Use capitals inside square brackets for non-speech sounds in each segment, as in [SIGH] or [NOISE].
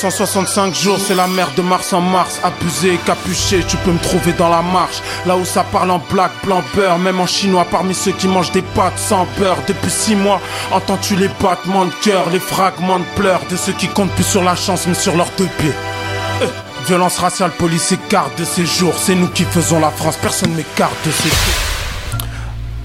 365 jours, c'est la mer de mars en mars. Abusé, capuché, tu peux me trouver dans la marche. Là où ça parle en black, blanc, beurre. Même en chinois, parmi ceux qui mangent des pâtes sans beurre. Depuis six mois, entends-tu les battements de cœur, les fragments de pleurs de ceux qui comptent plus sur la chance, mais sur leurs deux pieds? Euh, violence raciale, police écarte de ces jours. C'est nous qui faisons la France, personne m'écarte de ces jours.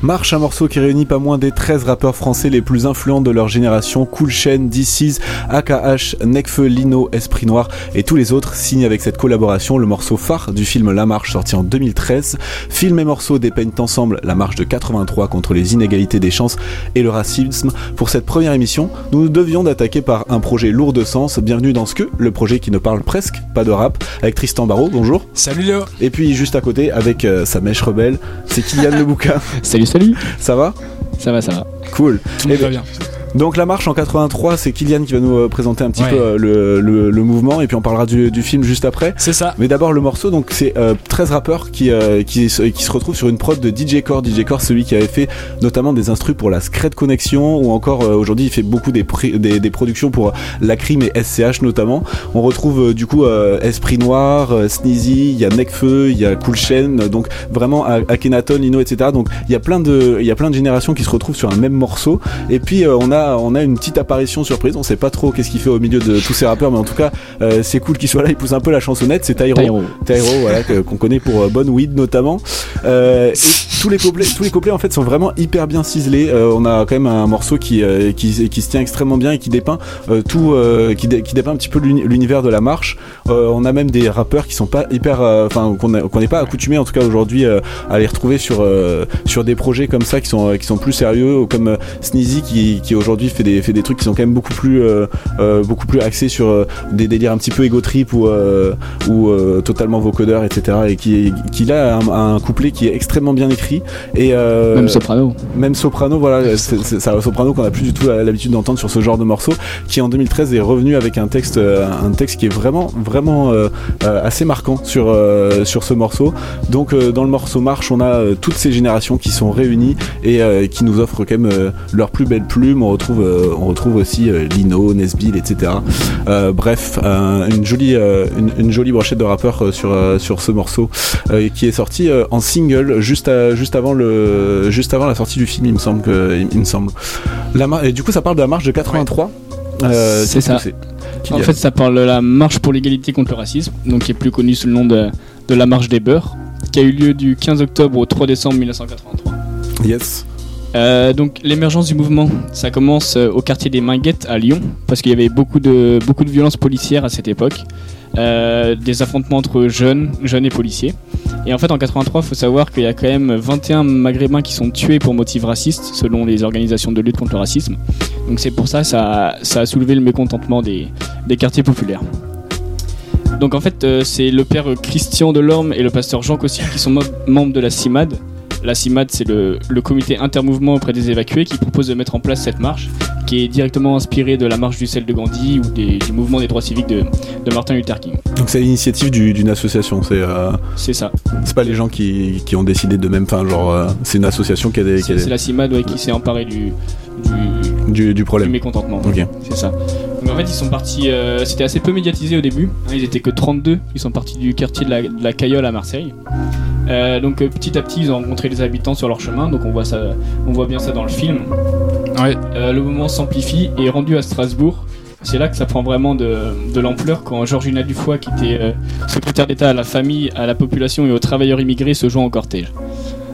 Marche, un morceau qui réunit pas moins des 13 rappeurs français les plus influents de leur génération, Cool Chain, DC's, AKH, Necfeu, Lino, Esprit Noir et tous les autres signent avec cette collaboration le morceau phare du film La Marche sorti en 2013. Film et morceau dépeignent ensemble la marche de 83 contre les inégalités des chances et le racisme. Pour cette première émission, nous nous devions d'attaquer par un projet lourd de sens. Bienvenue dans ce que, le projet qui ne parle presque pas de rap, avec Tristan Barraud, bonjour. Salut Léo. Et puis juste à côté, avec euh, sa mèche rebelle, c'est Kylian [LAUGHS] Lebouka. Salut, salut. Ça va? Ça va, ça va. Cool. Tout le Eh ben, bien. Donc la marche en 83, c'est Kylian qui va nous euh, présenter un petit Ouais. peu euh, le, le- le mouvement et puis on parlera du, du film juste après. C'est ça. Mais d'abord le morceau, donc c'est euh, 13 rappeurs qui, euh, qui, se- qui se retrouvent sur une prod de DJ Core. DJ Core, celui qui avait fait notamment des instrus pour la Scred Connection ou encore euh, aujourd'hui il fait beaucoup des, des, des productions pour la Crime et SCH notamment. On retrouve euh, du coup euh, Esprit Noir, euh, Sneezy, il y a Necfeu, il y a Cool Chain, euh, donc vraiment Akhenaton, Lino, etc. Donc il y a plein de il y a plein de générations qui se retrouvent sur un même morceau. Et puis euh, on a on a une petite apparition surprise. On sait pas trop qu'est-ce qu'il fait au milieu de tous ces rappeurs, mais en tout cas euh, c'est cool qu'il soit là. Il pousse un peu la chansonnette. C'est Tyro. Tyro. Tyro, voilà, que- qu'on connaît pour euh, Bonne Weed notamment. Euh, et tous les couplets, tous les couplets en fait sont vraiment hyper bien ciselés. Euh, on a quand même un morceau qui, qui, qui se tient extrêmement bien et qui dépeint tout, qui, dé- qui dépeint un petit peu l'uni- l'univers de la marche. On a même des rappeurs qui sont pas hyper, enfin qu'on n'est pas accoutumé en tout cas aujourd'hui à les retrouver sur sur des projets comme ça qui sont qui sont plus sérieux, comme Sneezy qui, qui aujourd'hui fait des fait des trucs qui sont quand même beaucoup plus euh, euh, beaucoup plus axés sur euh, des délires un petit peu ego trip ou ou totalement vocodeur etc et qui qui là a un, un couplet qui est extrêmement bien écrit et euh, Même Soprano. même soprano voilà c'est un soprano qu'on a plus du tout l'habitude d'entendre sur ce genre de morceau qui en 2013 est revenu avec un texte un texte qui est vraiment vraiment assez marquant sur sur ce morceau donc dans le morceau marche on a toutes ces générations qui sont réunies et qui nous offrent quand même leurs plus belles plumes on retrouve euh, on retrouve aussi euh, Lino Nesbill etc euh, bref une jolie une, une jolie brochette de rappeurs sur sur ce morceau qui est sorti en single juste à- juste avant le juste avant la sortie du film il me semble que il, il me semble. La et du coup ça parle de la marche de 83 Euh, C'est ça. En fait, ça parle de la marche pour l'égalité contre le racisme, donc qui est plus connue sous le nom de, de la marche des beurs, qui a eu lieu du 15 octobre au 3 décembre 1983. yes Euh, donc l'émergence du mouvement, ça commence euh, au quartier des Minguettes à Lyon, parce qu'il y avait beaucoup de, beaucoup de violences policières à cette époque, euh, des affrontements entre jeunes, et policiers. Et en fait en 83, il faut savoir qu'il y a quand même 21 maghrébins qui sont tués pour motifs racistes, selon les organisations de lutte contre le racisme. Donc c'est pour ça que ça, a- ça a soulevé le mécontentement des, quartiers populaires. Donc en fait, c'est le père Christian Delorme et le pasteur Jean Cossier qui sont membres de la CIMAD. La CIMAD, c'est le, le comité intermouvement auprès des évacués qui propose de mettre en place cette marche, qui est directement inspirée de la marche du sel de Gandhi ou des- du mouvement des droits civiques de, de Martin Luther King. donc c'est l'initiative du- d'une association c'est euh, C'est ça. c'est pas les gens qui, qui ont décidé de même enfin genre euh, c'est une association qui a des, qui a C'est des- la CIMAD ouais, qui s'est emparée du, du, du, du du problème mécontentement. ok C'est ça. Donc en fait, ils sont partis. euh, C'était assez peu médiatisé au début. ils étaient que 32. Ils sont partis du quartier de la, de la Cayolle à Marseille. Euh, donc euh, petit à petit, ils ont rencontré les habitants sur leur chemin. Donc on voit ça, on voit bien ça dans le film. Ouais. Euh, le mouvement s'amplifie et rendu à Strasbourg. C'est là que ça prend vraiment de, de l'ampleur quand Georgina Dufoy, qui était euh, secrétaire d'État à la famille, à la population et aux travailleurs immigrés, se joint au cortège.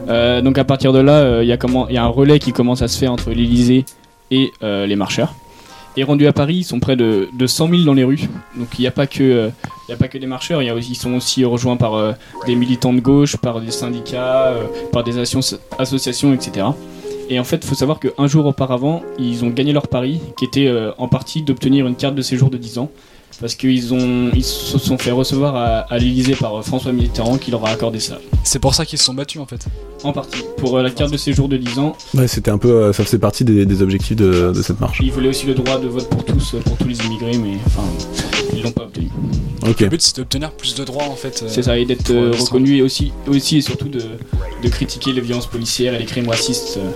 Euh, donc à partir de là, euh, il y, a comment- il y a un relais qui commence à se faire entre l'Elysée et euh, les marcheurs. Et rendus à Paris, ils sont près de, de 100 000 dans les rues. Donc il n'y a pas que euh, il y a pas que des marcheurs, y a ils sont aussi rejoints par euh, des militants de gauche, par des syndicats, euh, par des associ- associations, etc. Et en fait, il faut savoir qu'un jour auparavant, ils ont gagné leur pari, qui était euh, en partie d'obtenir une carte de séjour de 10 ans. Parce qu'ils ont, ils se sont fait recevoir à, à l'Elysée par euh, François Mitterrand qui leur a accordé ça. C'est pour ça qu'ils se sont battus en fait. En partie. Pour euh, la carte de séjour de 10 ans, ouais c'était un peu euh, ça faisait partie des, des objectifs de, de cette marche ils voulaient aussi le droit de vote pour tous, pour tous les immigrés, mais enfin, Le but c'est d'obtenir plus de droits en fait. euh, C'est ça, et d'être euh, euh, reconnu et aussi, aussi et surtout de, de critiquer les violences policières et les crimes racistes euh.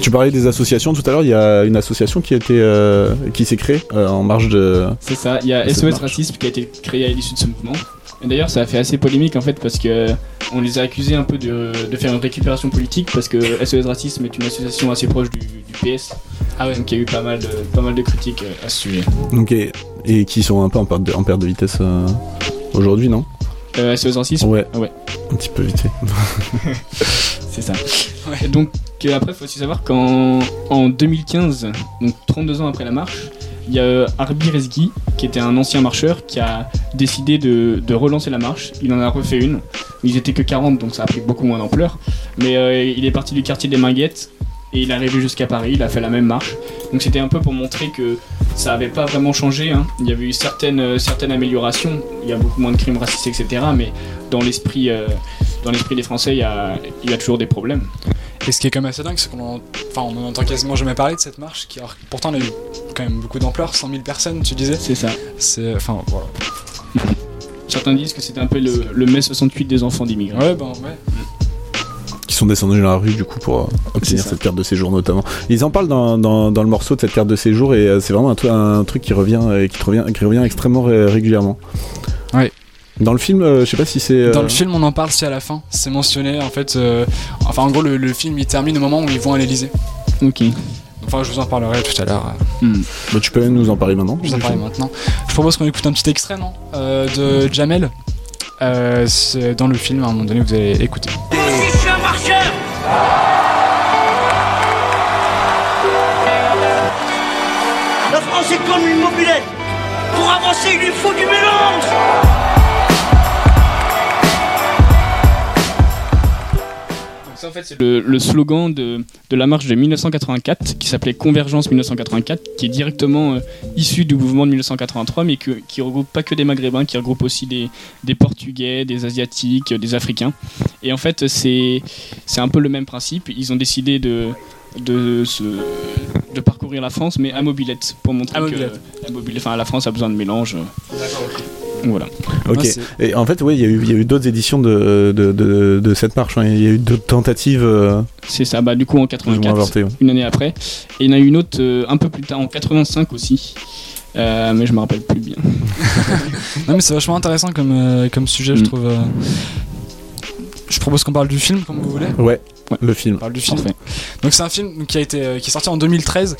Tu parlais des associations tout à l'heure, il y a une association qui a été euh, qui s'est créée euh, en marge de. C'est ça, il y a SOS. Racisme qui a été créé à l'issue de ce mouvement. Et d'ailleurs, ça a fait assez polémique en fait parce que on les a accusés un peu de, de faire une récupération politique parce que SOS Racisme est une association assez proche du, du PS. Ah ouais. Donc il y a eu pas mal de, pas mal de critiques euh, à ce sujet. Donc et, et qui sont un peu en perte de, en perte de vitesse euh, aujourd'hui, non? Euh, SOS Racisme, Ouais. Ouais. Un petit peu vite fait. [LAUGHS] c'est ça. Donc euh, après, il faut aussi savoir qu'en en 2015, donc 32 ans après la marche, il y a Arbi Rezgi, qui était un ancien marcheur, qui a décidé de, de relancer la marche. Il en a refait une. Ils étaient que 40, donc ça a pris beaucoup moins d'ampleur. Mais euh, il est parti du quartier des Minguettes et il est arrivé jusqu'à Paris. Il a fait la même marche. Donc c'était un peu pour montrer que ça avait pas vraiment changé. hein. Il y avait eu certaines, euh, certaines améliorations. Il y a beaucoup moins de crimes racistes, etc. Mais dans l'esprit, euh, dans l'esprit des Français, il y a, il y a toujours des problèmes. Et ce qui est quand même assez dingue, c'est qu'on en... Enfin, on en entend quasiment jamais parler de cette marche, qui alors, pourtant elle a eu quand même beaucoup d'ampleur, 100 000 personnes, tu disais. C'est ça. C'est. Enfin, voilà. [LAUGHS] Certains disent que c'était un peu le, le mai 68 des enfants d'immigrés. Ouais, ben ouais. Sont descendus dans la rue du coup pour euh, obtenir cette carte de séjour notamment. Ils en parlent dans, dans, dans le morceau de cette carte de séjour et euh, c'est vraiment un, tru- un truc qui revient euh, qui, te revient qui revient extrêmement ré- régulièrement. Ouais. Dans le film, euh, je sais pas si c'est. euh, Dans le film, on en parle, c'est à la fin. C'est mentionné, en fait. euh, Enfin, en gros, le, le film il termine au moment où ils vont à l'Elysée. Ok. Enfin, je vous en parlerai tout à l'heure. Hmm. bah, tu peux nous en parler maintenant. Je vous en parle maintenant. Je propose qu'on écoute un petit extrait, non Euh, De Jamel. Euh, c'est dans le film, à un moment donné, vous allez écouter. La France est comme une mobilette. Pour avancer, il lui faut du mélange ça en fait c'est le, le slogan de, de la marche de 1984 qui s'appelait Convergence 1984 qui est directement euh, issu du mouvement de 1983 mais que, qui regroupe pas que des maghrébins qui regroupe aussi des, des portugais, des asiatiques, des africains. Et en fait c'est c'est un peu le même principe. Ils ont décidé de de, se, de parcourir la France mais à mobilette pour montrer À que mobilette. la, mobile- enfin, la France a besoin de mélange voilà Ok. C'est- Et en fait, oui, il y a eu, d'autres éditions de, de, de, de cette marche. hein. Il y a eu d'autres tentatives euh, c'est ça bah du coup en plus ou moins 84 avortées. ouais. une année après. Et il y en a eu une autre euh, un peu plus tard, en 85 aussi. Euh, mais je me rappelle plus bien. [LAUGHS] Non, mais c'est vachement intéressant comme, euh, comme sujet, je Mm. trouve. euh. Je propose qu'on parle du film, comme vous voulez. Ouais, Ouais. le film. On parle du film. Parfait. Donc c'est un film qui a été qui est sorti en 2013.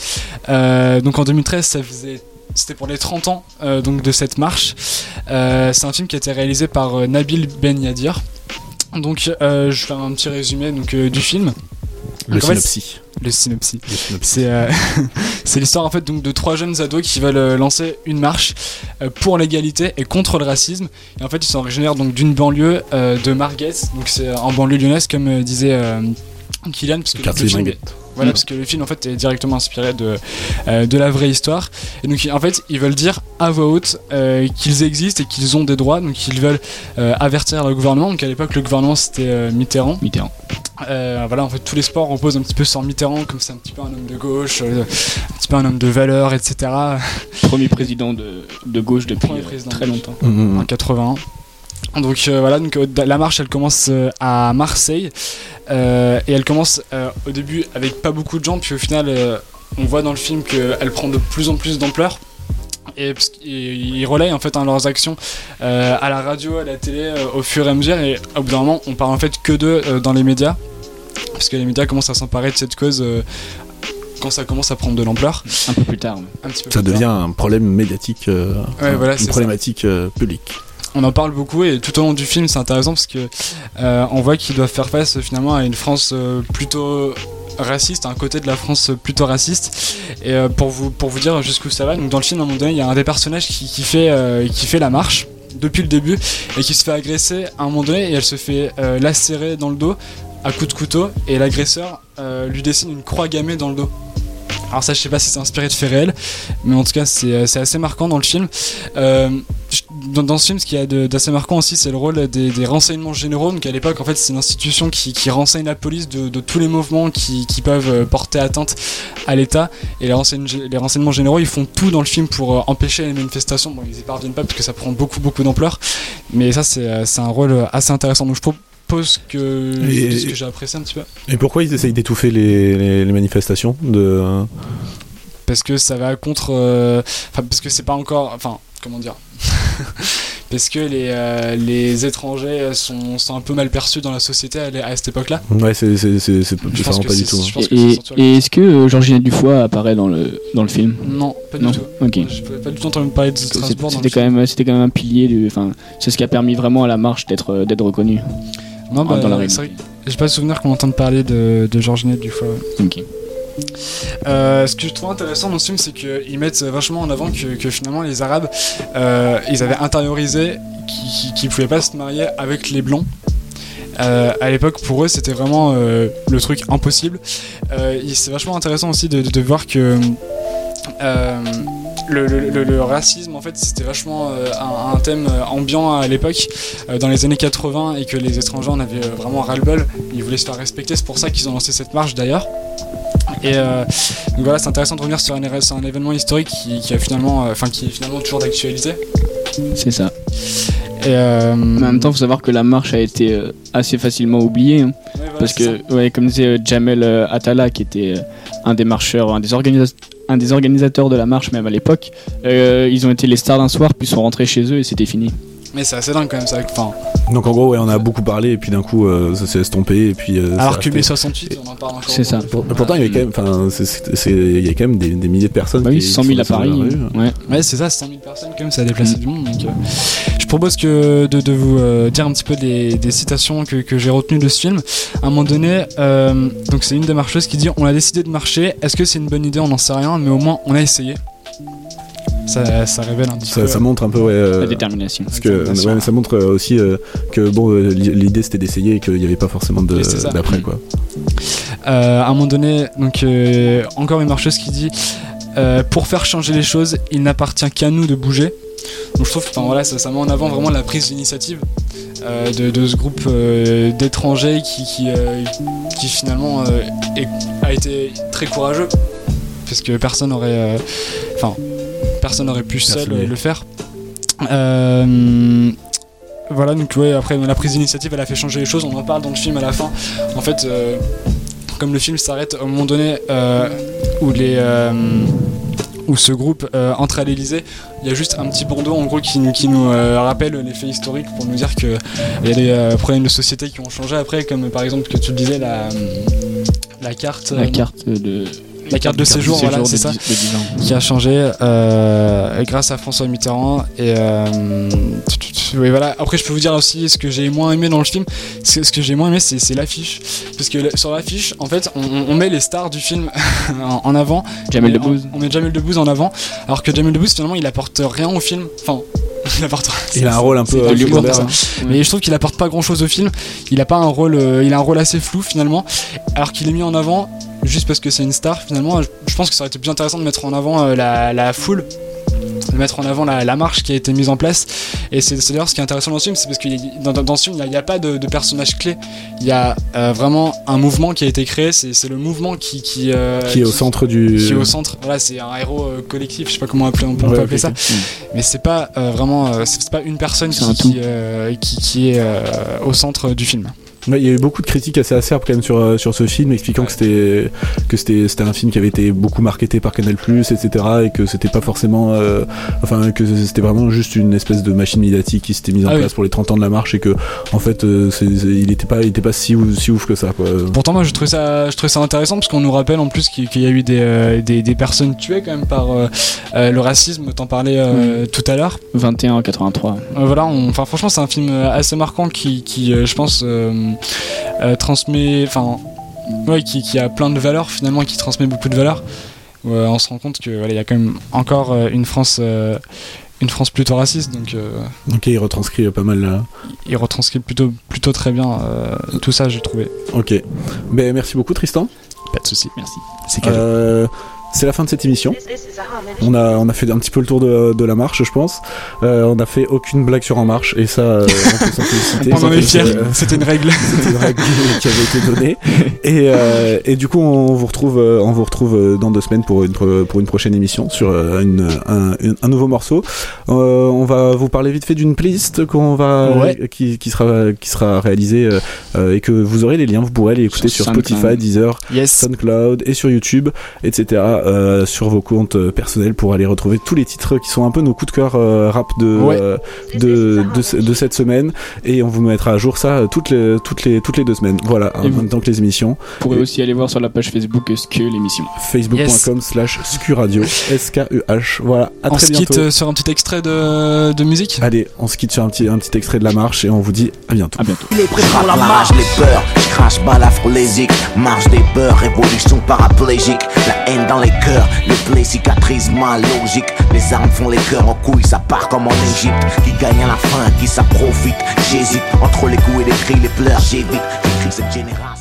Euh, donc en 2013, ça faisait c'était pour les 30 ans euh, donc de cette marche. Euh, c'est un film qui a été réalisé par euh, Nabil Ben Yadir. Donc je fais un petit résumé donc du film, Le Donc, en fait, synopsis. le synopsis. [LAUGHS] C'est l'histoire en fait donc de trois jeunes ados qui veulent lancer une marche pour l'égalité et contre le racisme. Et en fait, ils sont originaires donc d'une banlieue de Margate, donc c'est en banlieue lyonnaise comme disait Kylian, parce que voilà, parce que le film en fait est directement inspiré de euh, de la vraie histoire. Et donc en fait, ils veulent dire à voix haute euh, qu'ils existent et qu'ils ont des droits. Donc ils veulent euh, avertir le gouvernement. Donc à l'époque, le gouvernement c'était euh, Mitterrand. Mitterrand. Euh, voilà, en fait, tous les sports reposent un petit peu sur Mitterrand, comme c'est un petit peu un homme de gauche, euh, un petit peu un homme de valeur, etc. Premier président de, de gauche depuis Premier euh, président très de longtemps. Mm, En mm. 81. Donc euh, voilà, donc, euh, la marche elle commence euh, à Marseille euh, et elle commence euh, au début avec pas beaucoup de gens, puis au final euh, on voit dans le film qu'elle prend de plus en plus d'ampleur. Et ils relayent en fait hein, leurs actions euh, à la radio, à la télé, euh, au fur et à mesure. Et au bout d'un moment, on parle en fait que d'eux euh, dans les médias, parce que les médias commencent à s'emparer de cette cause euh, quand ça commence à prendre de l'ampleur. Un peu plus tard. ouais. Un petit peu Ça plus tard. devient un problème médiatique, euh, Ouais, voilà, une problématique euh, publique. On en parle beaucoup et tout au long du film c'est intéressant parce que euh, on voit qu'ils doivent faire face finalement à une France euh, plutôt raciste, un côté de la France plutôt raciste. Et euh, pour vous pour vous dire jusqu'où ça va, donc dans le film à un moment donné il y a un des personnages qui, fait la marche depuis le début et qui se fait agresser à un moment donné et elle se fait lacérer dans le dos à coups de couteau et l'agresseur lui dessine une croix gammée dans le dos. Alors ça je sais pas si c'est inspiré de faits réels, mais en tout cas c'est euh, c'est assez marquant dans le film. Euh, dans, ce film, ce qu'il y a d'assez marquant aussi, c'est le rôle des, renseignements généraux. Donc à l'époque, en fait, c'est une institution qui, qui renseigne la police de, tous les mouvements qui, qui peuvent euh, porter atteinte à l'État. Et les, renseigne- les renseignements généraux, ils font tout dans le film pour empêcher les manifestations. Bon, ils y parviennent pas parce que ça prend beaucoup, beaucoup d'ampleur. Mais ça, c'est un rôle assez intéressant. Donc je, pro- suppose que Et- de ce que j'ai apprécié un petit peu. Et pourquoi ils essayent d'étouffer les, les- les manifestations de... parce que ça va contre euh, enfin parce que c'est pas encore enfin comment dire [LAUGHS] parce que les, euh, les étrangers sont, sont un peu mal perçus dans la société à, à cette époque là Ouais, c'est que pas du tout. hein. je pense Et, et- est-ce que euh, Georgina Dufoy apparaît dans le, dans le film? Non pas du Non tout Ok. je pouvais pas du tout entendre parler de Strasbourg C'était quand, même- c'était quand même un pilier du. Enfin, c'est ce qui a permis vraiment à la marche d'être d'être reconnue. Non, bah, dans la j'ai pas souvenir qu'on entende parler de, de Georginette Dufoy ouais. Ok. Euh, ce que je trouve intéressant dans ce film, c'est qu'ils mettent vachement en avant que, que finalement les Arabes, euh, ils avaient intériorisé qu'ils qui, pouvaient pas se marier avec les Blancs. Euh, à l'époque, pour eux, c'était vraiment euh, le truc impossible. C'est vachement intéressant aussi de, de- de voir que le, le- le- le racisme, en fait, c'était vachement euh, un, un thème euh, ambiant à l'époque, euh, dans les années 80, et que les étrangers en avaient vraiment ras-le-bol. Ils voulaient se faire respecter, c'est pour ça qu'ils ont lancé cette marche d'ailleurs. Et euh, donc voilà, c'est intéressant de revenir sur un, sur un événement historique qui, qui a finalement, enfin qui est finalement toujours d'actualité. C'est ça. Et euh, Mais en même temps, faut savoir que la marche a été euh, assez facilement oubliée. hein, ouais, voilà, parce que, ouais, comme disait euh, Jamel Attala, qui était un des marcheurs, un des, organisa- un des organisateurs de la marche, même à l'époque, euh, ils ont été les stars d'un soir, puis sont rentrés chez eux et c'était fini. Mais c'est assez dingue quand même ça. Enfin, Donc en gros, ouais, on a beaucoup parlé et puis d'un coup, euh, ça s'est estompé et puis. euh, alors que mai 68, on en parle encore. C'est ça. Pour- Pourtant, il y avait quand même, il y a quand même des, des milliers de personnes. Bah oui, qui- 100 qui 000 à Paris. Ouais. Ouais, c'est ça, 100 000 personnes quand même, ça a déplacé du monde. Donc, euh, propose que de, de vous euh, dire un petit peu des, des citations que, que j'ai retenues de ce film. À un moment donné, euh, donc c'est une des marcheuses qui dit On a décidé de marcher, est-ce que c'est une bonne idée? On n'en sait rien, mais au moins on a essayé. Ça, ça révèle un petit Ça, peu. ça montre un peu, ouais. euh, La détermination. Parce que Détermination. ouais, mais ça montre euh, aussi euh, que bon, euh, li- l'idée c'était d'essayer et qu'il n'y avait pas forcément d'après quoi. Euh, à un moment donné, donc euh, encore une marcheuse qui dit euh, pour faire changer les choses, il n'appartient qu'à nous de bouger. Donc je trouve que voilà, ça, ça met en avant vraiment la prise d'initiative euh, de, de ce groupe euh, d'étrangers qui, qui, euh, qui finalement est- a été très courageux. Parce que personne n'aurait enfin personne n'aurait pu seul le faire. Euh, voilà donc ouais après la prise d'initiative elle a fait changer les choses. On en parle dans le film à la fin. En fait euh, comme le film s'arrête au moment donné euh, où les euh, où ce groupe entre à l'Elysée, il y a juste un petit bandeau en gros qui, nous- qui nous euh, rappelle les faits historiques pour nous dire que il y a des euh, problèmes de société qui ont changé après, comme par exemple que tu le disais la la carte La euh, carte de, la carte de séjour, voilà, c'est ça. dix- de 10 ans. qui a changé euh, grâce à François Mitterrand et euh, voilà après je peux vous dire aussi ce que j'ai moins aimé dans le film ce que j'ai moins aimé c'est l'affiche parce que sur l'affiche en fait on, met les stars du film [LAUGHS] en, avant Jamel Debbouze. on, on met Jamel Debbouze en avant alors que Jamel Debbouze finalement il apporte rien au film enfin il apporte Il a un rôle un peu euh, de l'humour, hein. mais je trouve qu'il apporte pas grand chose au film. Il a pas un rôle, euh, il a un rôle assez flou finalement, alors qu'il est mis en avant juste parce que c'est une star. Finalement, je, pense que ça aurait été plus intéressant de mettre en avant euh, la, la foule, mettre en avant la, la marche qui a été mise en place. Et c'est d'ailleurs ce qui est intéressant dans ce film, c'est parce que dans, dans- dans ce film, il n'y a, il y a pas de, de personnage clé. Il y a euh, vraiment un mouvement qui a été créé. C'est c'est le mouvement qui qui, euh, Qui est au centre du. qui est au centre. Voilà, c'est un héros euh, collectif. Je sais pas comment appeler, on peut, on peut appeler ça ok. mais c'est pas euh, vraiment euh, c'est pas une personne un qui, qui, euh, qui, qui est euh, au centre du film Ouais, il y a eu beaucoup de critiques assez acerbes quand même sur, euh, sur ce film, expliquant Ouais. que c'était que c'était c'était un film qui avait été beaucoup marketé par Canal+, etc., et que c'était pas forcément, euh, enfin que c'était vraiment juste une espèce de machine médiatique qui s'était mise en Ah oui. place pour les 30 ans de la marche, et que en fait, euh, il était pas, il était pas si ouf, si ouf que ça, quoi. pourtant moi je trouve ça je trouve ça intéressant parce qu'on nous rappelle en plus qu'il y a eu des, euh, des, des personnes tuées quand même par le racisme t'en parlais euh, tout à l'heure 21 en 83. Euh, voilà on- enfin franchement c'est un film assez marquant qui, qui euh, je pense transmet enfin ouais qui, qui a plein de valeurs finalement qui transmet beaucoup de valeurs où, euh, on se rend compte que voilà, il y a quand même encore euh, une France euh, une France plutôt raciste donc euh, Ok, il retranscrit euh, pas mal. là. il retranscrit plutôt, plutôt très bien euh, tout ça, j'ai trouvé. Ok. Ben merci beaucoup Tristan. Pas de souci. Merci. C'est Euh, c'est la fin de cette émission. On a, on a fait un petit peu le tour de, de la marche, je pense. Euh, on n'a fait aucune blague sur En Marche, et ça, euh, on peut s'en féliciter. [LAUGHS] On en est fiers, c'était une règle. [LAUGHS] C'était une règle qui, avait été donnée. Et, euh, et du coup, on vous retrouve, on vous retrouve dans deux semaines pour une, pour une prochaine émission sur une, un, une- un nouveau morceau. On va vous parler vite fait d'une playlist qu'on va, Ouais. qui, qui sera, qui sera réalisée et que vous aurez les liens. Vous pourrez aller écouter sur. Spotify, Deezer, Yes. SoundCloud et sur YouTube, etc. euh, sur vos comptes euh, personnels pour aller retrouver tous les titres qui sont un peu nos coups de cœur euh, rap de, Ouais. euh, de, de, ce- de cette semaine et on vous mettra à jour ça toutes les, toutes les, toutes les deux semaines. Voilà, en même temps que les émissions. Vous pourrez aussi aller voir sur la page Facebook SQ l'émission. Facebook.com slash scuradio, S-K-U-H. Voilà, à On très se bientôt. quitte sur un petit extrait de, de musique. Allez, on se quitte sur un petit, un petit extrait de la marche et on vous dit à bientôt. À bientôt. Les prêts pour la marche. les peurs, je crache balafrolésique, marche des peurs, révolution paraplégique, la haine dans les cœurs, les plaies cicatrisent mal logique, les armes font les cœurs en couilles, ça part comme en Égypte, qui gagne à la fin, qui ça profite, j'hésite, entre les coups et les cris, les pleurs, j'évite, j'écris cette génération.